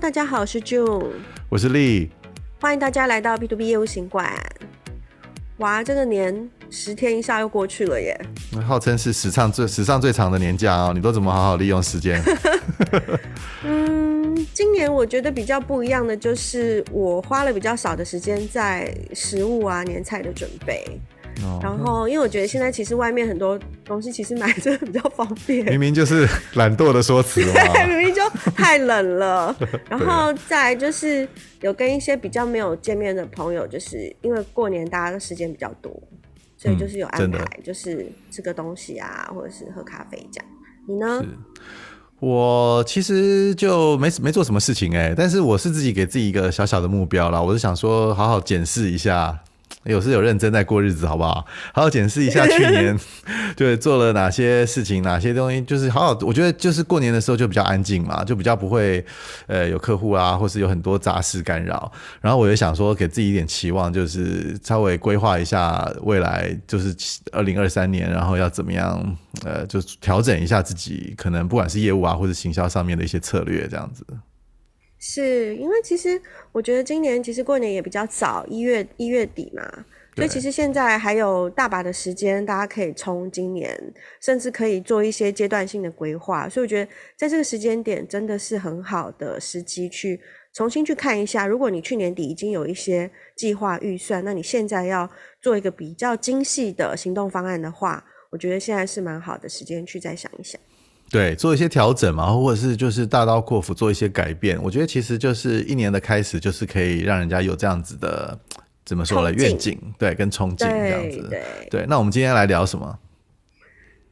大家好，我是 June，我是 Lee，欢迎大家来到 B to B 业务行馆。哇，这个年十天一下又过去了耶！号称是史上最史上最长的年假哦，你都怎么好好利用时间？嗯，今年我觉得比较不一样的就是，我花了比较少的时间在食物啊、年菜的准备。然后，因为我觉得现在其实外面很多东西其实买着比较方便。明明就是懒惰的说辞 对，明明就太冷了。然后再就是有跟一些比较没有见面的朋友，就是因为过年大家的时间比较多，所以就是有安排，就是吃个东西啊，或者是喝咖啡这样。你呢？我其实就没没做什么事情哎、欸，但是我是自己给自己一个小小的目标啦，我是想说好好检视一下。有是有认真在过日子，好不好？好好检视一下去年，对，做了哪些事情，哪些东西，就是好好。我觉得就是过年的时候就比较安静嘛，就比较不会呃有客户啊，或是有很多杂事干扰。然后我也想说，给自己一点期望，就是稍微规划一下未来，就是二零二三年，然后要怎么样呃，就调整一下自己，可能不管是业务啊，或者行销上面的一些策略，这样子。是因为其实我觉得今年其实过年也比较早，一月一月底嘛，所以其实现在还有大把的时间，大家可以冲今年，甚至可以做一些阶段性的规划。所以我觉得在这个时间点真的是很好的时机去重新去看一下。如果你去年底已经有一些计划预算，那你现在要做一个比较精细的行动方案的话，我觉得现在是蛮好的时间去再想一想。对，做一些调整嘛，或者是就是大刀阔斧做一些改变。我觉得其实就是一年的开始，就是可以让人家有这样子的怎么说呢？愿景，对，跟憧憬这样子。对，对，那我们今天来聊什么？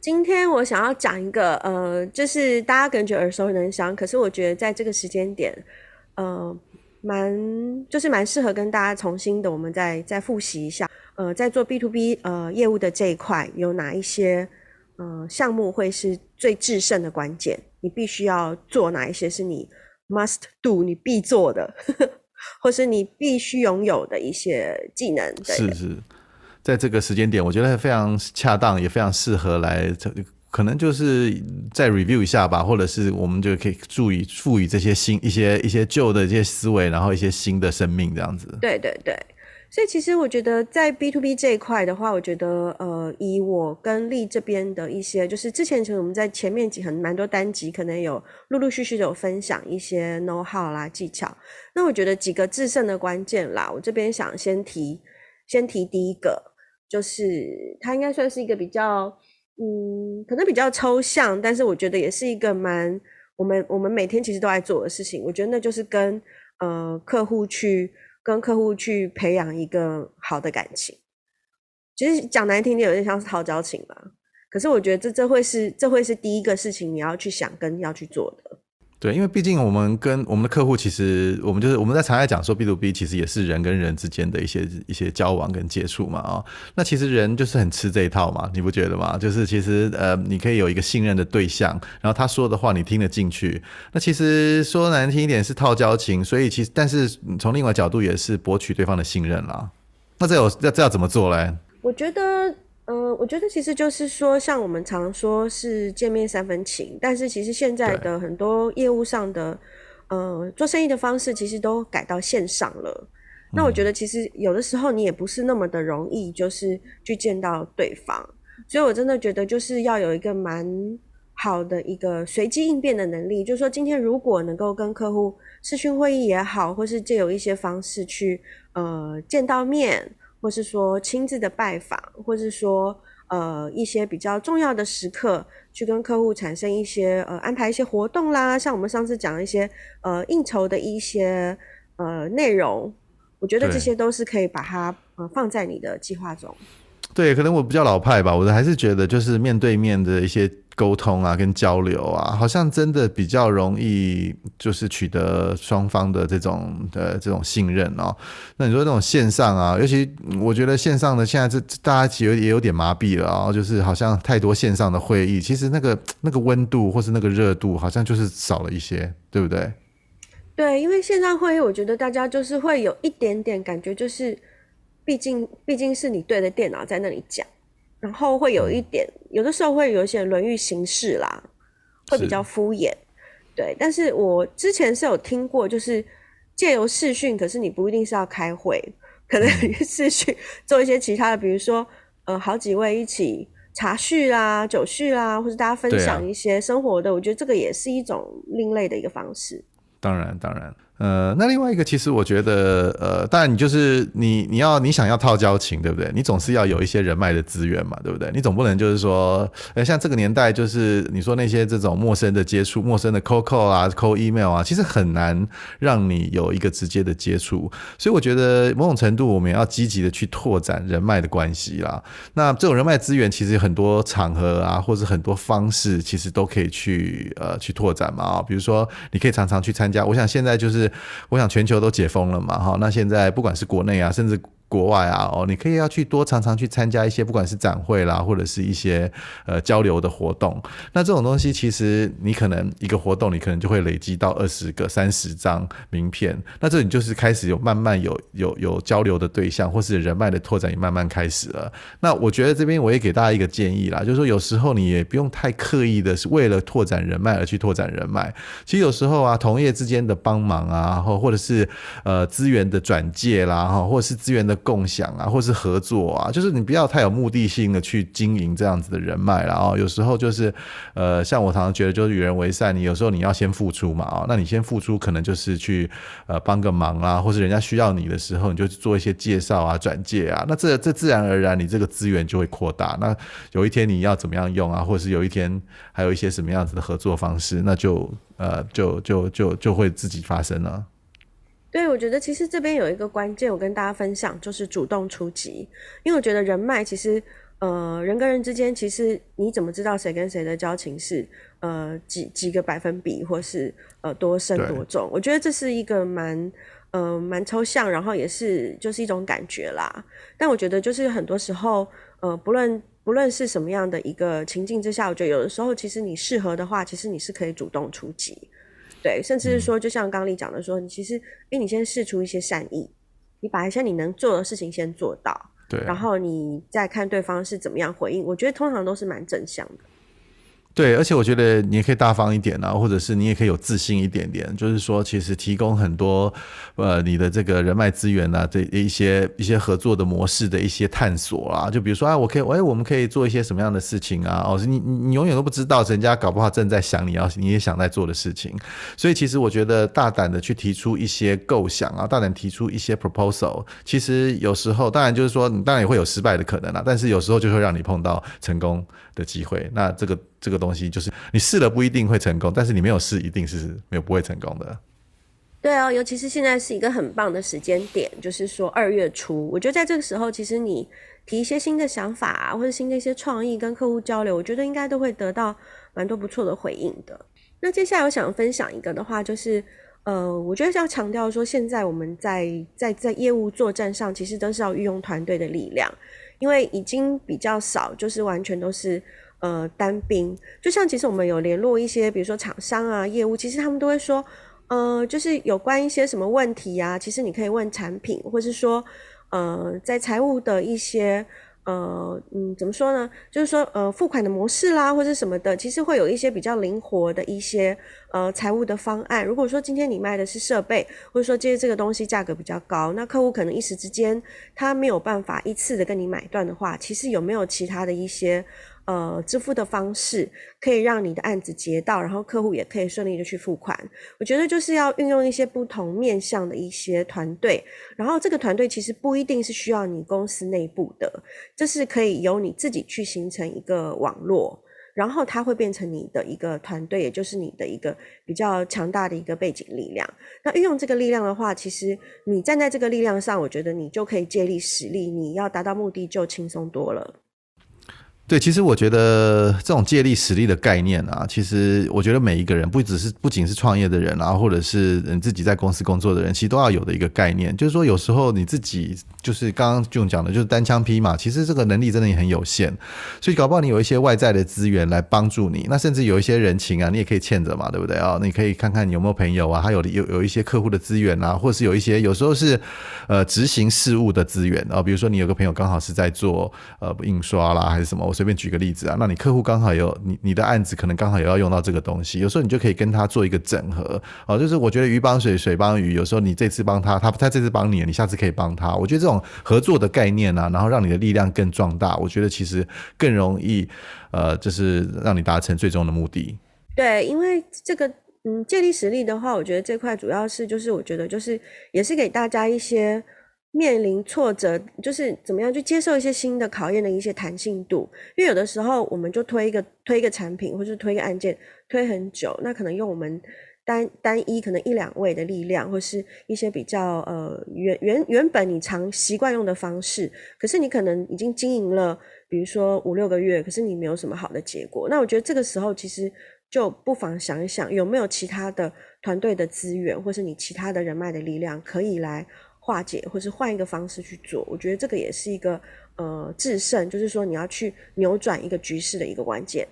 今天我想要讲一个，呃，就是大家可能觉耳熟能详，可是我觉得在这个时间点，呃，蛮就是蛮适合跟大家重新的，我们再再复习一下。呃，在做 B to B 呃业务的这一块有哪一些？嗯、呃，项目会是最制胜的关键。你必须要做哪一些是你 must do，你必做的，或是你必须拥有的一些技能。是是，在这个时间点，我觉得非常恰当，也非常适合来，可能就是再 review 一下吧，或者是我们就可以注意赋予这些新一些一些旧的这些思维，然后一些新的生命这样子。对对对。所以其实我觉得在 B to B 这一块的话，我觉得呃，以我跟丽这边的一些，就是之前其实我们在前面几很蛮多单集，可能有陆陆续续的有分享一些 know how 啦技巧。那我觉得几个制胜的关键啦，我这边想先提，先提第一个，就是它应该算是一个比较嗯，可能比较抽象，但是我觉得也是一个蛮我们我们每天其实都在做的事情。我觉得那就是跟呃客户去。跟客户去培养一个好的感情，其实讲难听点，有点像是套交情吧。可是我觉得这这会是这会是第一个事情，你要去想跟要去做的。对，因为毕竟我们跟我们的客户，其实我们就是我们在常在讲说 B to B，其实也是人跟人之间的一些一些交往跟接触嘛啊、那其实人就是很吃这一套嘛，你不觉得吗？就是其实呃，你可以有一个信任的对象，然后他说的话你听得进去。那其实说难听一点是套交情，所以其实但是从另外角度也是博取对方的信任啦。那这有这这要怎么做嘞？我觉得。呃，我觉得其实就是说，像我们常说是见面三分情，但是其实现在的很多业务上的，呃，做生意的方式其实都改到线上了。那我觉得其实有的时候你也不是那么的容易，就是去见到对方。所以我真的觉得就是要有一个蛮好的一个随机应变的能力，就是说今天如果能够跟客户视讯会议也好，或是借由一些方式去呃见到面。或是说亲自的拜访，或是说呃一些比较重要的时刻，去跟客户产生一些呃安排一些活动啦，像我们上次讲一些呃应酬的一些呃内容，我觉得这些都是可以把它呃放在你的计划中。对，可能我比较老派吧，我还是觉得就是面对面的一些。沟通啊，跟交流啊，好像真的比较容易，就是取得双方的这种的这种信任哦。那你说那种线上啊，尤其我觉得线上的现在这大家其实也有点麻痹了啊，就是好像太多线上的会议，其实那个那个温度或是那个热度，好像就是少了一些，对不对？对，因为线上会议，我觉得大家就是会有一点点感觉，就是毕竟毕竟是你对着电脑在那里讲。然后会有一点，有的时候会有一些论语形式啦，会比较敷衍。对，但是我之前是有听过，就是借由视讯，可是你不一定是要开会，可能视讯做一些其他的，比如说呃，好几位一起茶叙啦、酒叙啦，或者大家分享一些生活的，啊、我觉得这个也是一种另类的一个方式。当然，当然。呃，那另外一个，其实我觉得，呃，当然你就是你，你要你想要套交情，对不对？你总是要有一些人脉的资源嘛，对不对？你总不能就是说，呃，像这个年代，就是你说那些这种陌生的接触、陌生的 Coco 啊、co email 啊，其实很难让你有一个直接的接触。所以我觉得某种程度，我们也要积极的去拓展人脉的关系啦。那这种人脉资源，其实很多场合啊，或者很多方式，其实都可以去呃去拓展嘛。啊，比如说，你可以常常去参加。我想现在就是。我想全球都解封了嘛，哈，那现在不管是国内啊，甚至。国外啊，哦，你可以要去多常常去参加一些，不管是展会啦，或者是一些呃交流的活动。那这种东西，其实你可能一个活动，你可能就会累积到二十个、三十张名片。那这你就是开始有慢慢有有有交流的对象，或是人脉的拓展也慢慢开始了。那我觉得这边我也给大家一个建议啦，就是说有时候你也不用太刻意的是为了拓展人脉而去拓展人脉。其实有时候啊，同业之间的帮忙啊，或或者是呃资源的转介啦，哈，或者是资源的。共享啊，或是合作啊，就是你不要太有目的性的去经营这样子的人脉，然后有时候就是，呃，像我常常觉得，就是与人为善，你有时候你要先付出嘛，啊，那你先付出，可能就是去呃帮个忙啊，或是人家需要你的时候，你就做一些介绍啊、转介啊，那这这自然而然，你这个资源就会扩大。那有一天你要怎么样用啊，或者是有一天还有一些什么样子的合作方式，那就呃就就就就会自己发生了。对，我觉得其实这边有一个关键，我跟大家分享，就是主动出击。因为我觉得人脉其实，呃，人跟人之间，其实你怎么知道谁跟谁的交情是呃几几个百分比，或是呃多深多重？我觉得这是一个蛮呃蛮抽象，然后也是就是一种感觉啦。但我觉得就是很多时候，呃，不论不论是什么样的一个情境之下，我觉得有的时候其实你适合的话，其实你是可以主动出击。对，甚至是说，就像刚刚你讲的说，你其实，哎，你先试出一些善意，你把一些你能做的事情先做到，对，然后你再看对方是怎么样回应，我觉得通常都是蛮正向的。对，而且我觉得你也可以大方一点啊，或者是你也可以有自信一点点，就是说，其实提供很多呃你的这个人脉资源啊，这一些一些合作的模式的一些探索啊，就比如说啊，我可以，哎，我们可以做一些什么样的事情啊？哦，你你你永远都不知道人家搞不好正在想你要你也想在做的事情，所以其实我觉得大胆的去提出一些构想啊，大胆提出一些 proposal，其实有时候当然就是说你当然也会有失败的可能啊，但是有时候就会让你碰到成功的机会，那这个。这个东东西就是你试了不一定会成功，但是你没有试一定是没有不会成功的。对啊，尤其是现在是一个很棒的时间点，就是说二月初，我觉得在这个时候，其实你提一些新的想法啊，或者新的一些创意跟客户交流，我觉得应该都会得到蛮多不错的回应的。那接下来我想分享一个的话，就是呃，我觉得是要强调说，现在我们在在在业务作战上，其实都是要运用团队的力量，因为已经比较少，就是完全都是。呃，单兵，就像其实我们有联络一些，比如说厂商啊、业务，其实他们都会说，呃，就是有关一些什么问题啊，其实你可以问产品，或是说，呃，在财务的一些。呃，嗯，怎么说呢？就是说，呃，付款的模式啦，或者什么的，其实会有一些比较灵活的一些呃财务的方案。如果说今天你卖的是设备，或者说今天这个东西价格比较高，那客户可能一时之间他没有办法一次的跟你买断的话，其实有没有其他的一些呃支付的方式，可以让你的案子结到，然后客户也可以顺利的去付款？我觉得就是要运用一些不同面向的一些团队，然后这个团队其实不一定是需要你公司内部的。这是可以由你自己去形成一个网络，然后它会变成你的一个团队，也就是你的一个比较强大的一个背景力量。那运用这个力量的话，其实你站在这个力量上，我觉得你就可以借力使力，你要达到目的就轻松多了。对，其实我觉得这种借力使力的概念啊，其实我觉得每一个人不只是不仅是创业的人啊，或者是你自己在公司工作的人，其实都要有的一个概念，就是说有时候你自己就是刚刚就讲的，就是单枪匹马，其实这个能力真的也很有限，所以搞不好你有一些外在的资源来帮助你，那甚至有一些人情啊，你也可以欠着嘛，对不对啊？你可以看看你有没有朋友啊，还有有有一些客户的资源啊，或者是有一些有时候是呃执行事务的资源啊，比如说你有个朋友刚好是在做呃印刷啦，还是什么。随便举个例子啊，那你客户刚好有你你的案子可能刚好也要用到这个东西，有时候你就可以跟他做一个整合哦，就是我觉得鱼帮水，水帮鱼，有时候你这次帮他，他他这次帮你，你下次可以帮他。我觉得这种合作的概念啊，然后让你的力量更壮大，我觉得其实更容易呃，就是让你达成最终的目的。对，因为这个嗯，借力使力的话，我觉得这块主要是就是我觉得就是也是给大家一些。面临挫折，就是怎么样去接受一些新的考验的一些弹性度，因为有的时候我们就推一个推一个产品，或是推一个案件推很久，那可能用我们单单一可能一两位的力量，或是一些比较呃原原原本你常习惯用的方式，可是你可能已经经营了，比如说五六个月，可是你没有什么好的结果，那我觉得这个时候其实就不妨想一想，有没有其他的团队的资源，或是你其他的人脉的力量可以来。化解，或是换一个方式去做，我觉得这个也是一个呃制胜，就是说你要去扭转一个局势的一个关键。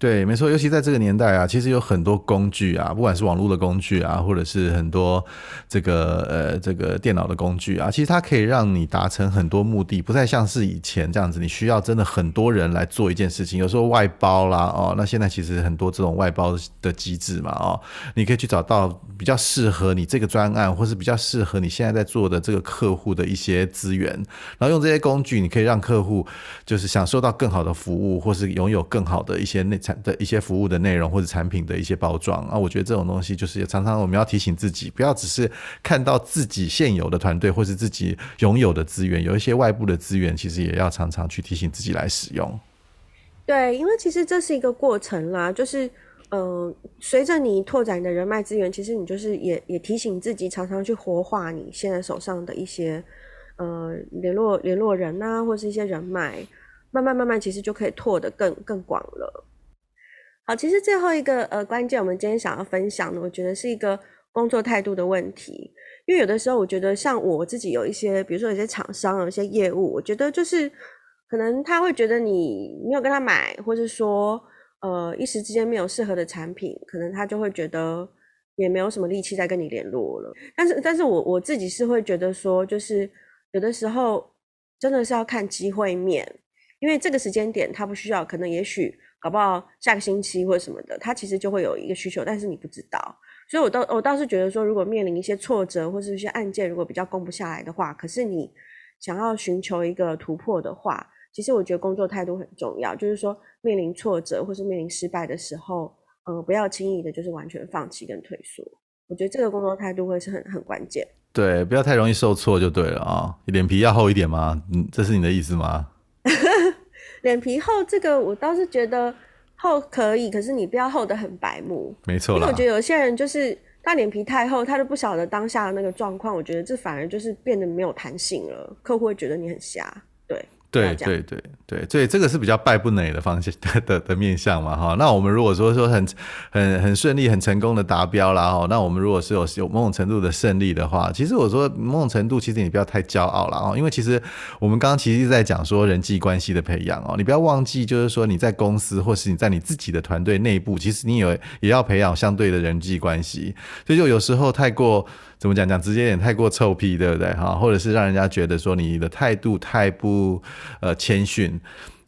对，没错，尤其在这个年代啊，其实有很多工具啊，不管是网络的工具啊，或者是很多这个呃这个电脑的工具啊，其实它可以让你达成很多目的，不再像是以前这样子，你需要真的很多人来做一件事情，有时候外包啦哦，那现在其实很多这种外包的机制嘛哦，你可以去找到比较适合你这个专案，或是比较适合你现在在做的这个客户的一些资源，然后用这些工具，你可以让客户就是享受到更好的服务，或是拥有更好的一些内的一些服务的内容或者产品的一些包装啊，我觉得这种东西就是也常常我们要提醒自己，不要只是看到自己现有的团队或是自己拥有的资源，有一些外部的资源，其实也要常常去提醒自己来使用。对，因为其实这是一个过程啦，就是呃，随着你拓展你的人脉资源，其实你就是也也提醒自己，常常去活化你现在手上的一些呃联络联络人呐，或是一些人脉，慢慢慢慢，其实就可以拓得更更广了。好，其实最后一个呃关键，我们今天想要分享的，我觉得是一个工作态度的问题。因为有的时候，我觉得像我自己有一些，比如说有些厂商，有一些业务，我觉得就是可能他会觉得你没有跟他买，或者说呃一时之间没有适合的产品，可能他就会觉得也没有什么力气再跟你联络了。但是，但是我我自己是会觉得说，就是有的时候真的是要看机会面，因为这个时间点他不需要，可能也许。搞不好下个星期或者什么的，他其实就会有一个需求，但是你不知道。所以我倒我倒是觉得说，如果面临一些挫折或是一些案件，如果比较攻不下来的话，可是你想要寻求一个突破的话，其实我觉得工作态度很重要。就是说，面临挫折或是面临失败的时候，呃，不要轻易的，就是完全放弃跟退缩。我觉得这个工作态度会是很很关键。对，不要太容易受挫就对了啊，脸皮要厚一点吗？嗯，这是你的意思吗？脸皮厚，这个我倒是觉得厚可以，可是你不要厚的很白目。没错，因为我觉得有些人就是他脸皮太厚，他都不晓得当下的那个状况。我觉得这反而就是变得没有弹性了，客户会觉得你很瞎。对。对对对所以，这个是比较败不馁的方向 的的，的面向嘛哈。那我们如果说说很很很顺利、很成功的达标啦哈，那我们如果是有有某种程度的胜利的话，其实我说某种程度，其实你不要太骄傲了啊，因为其实我们刚刚其实在讲说人际关系的培养哦，你不要忘记，就是说你在公司或是你在你自己的团队内部，其实你有也要培养相对的人际关系，所以就有时候太过。怎么讲讲直接点，太过臭屁，对不对哈？或者是让人家觉得说你的态度太不呃谦逊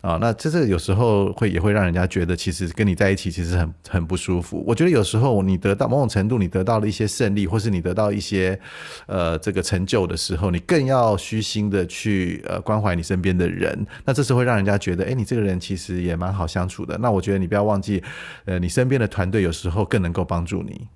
啊，那这是有时候会也会让人家觉得其实跟你在一起其实很很不舒服。我觉得有时候你得到某种程度，你得到了一些胜利，或是你得到一些呃这个成就的时候，你更要虚心的去呃关怀你身边的人。那这时候会让人家觉得，哎，你这个人其实也蛮好相处的。那我觉得你不要忘记，呃，你身边的团队有时候更能够帮助你。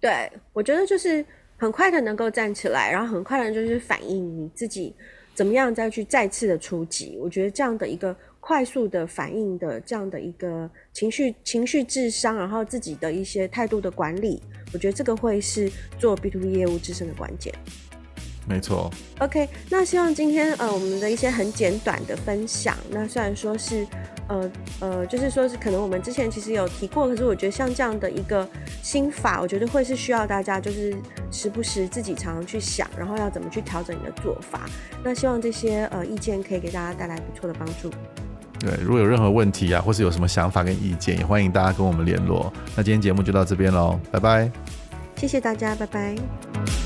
对，我觉得就是很快的能够站起来，然后很快的就是反应你自己怎么样再去再次的出击。我觉得这样的一个快速的反应的这样的一个情绪情绪智商，然后自己的一些态度的管理，我觉得这个会是做 B to B 业务自身的关键。没错。OK，那希望今天呃我们的一些很简短的分享，那虽然说是。呃呃，就是说是可能我们之前其实有提过，可是我觉得像这样的一个心法，我觉得会是需要大家就是时不时自己常常去想，然后要怎么去调整你的做法。那希望这些呃意见可以给大家带来不错的帮助。对，如果有任何问题啊，或是有什么想法跟意见，也欢迎大家跟我们联络。那今天节目就到这边喽，拜拜。谢谢大家，拜拜。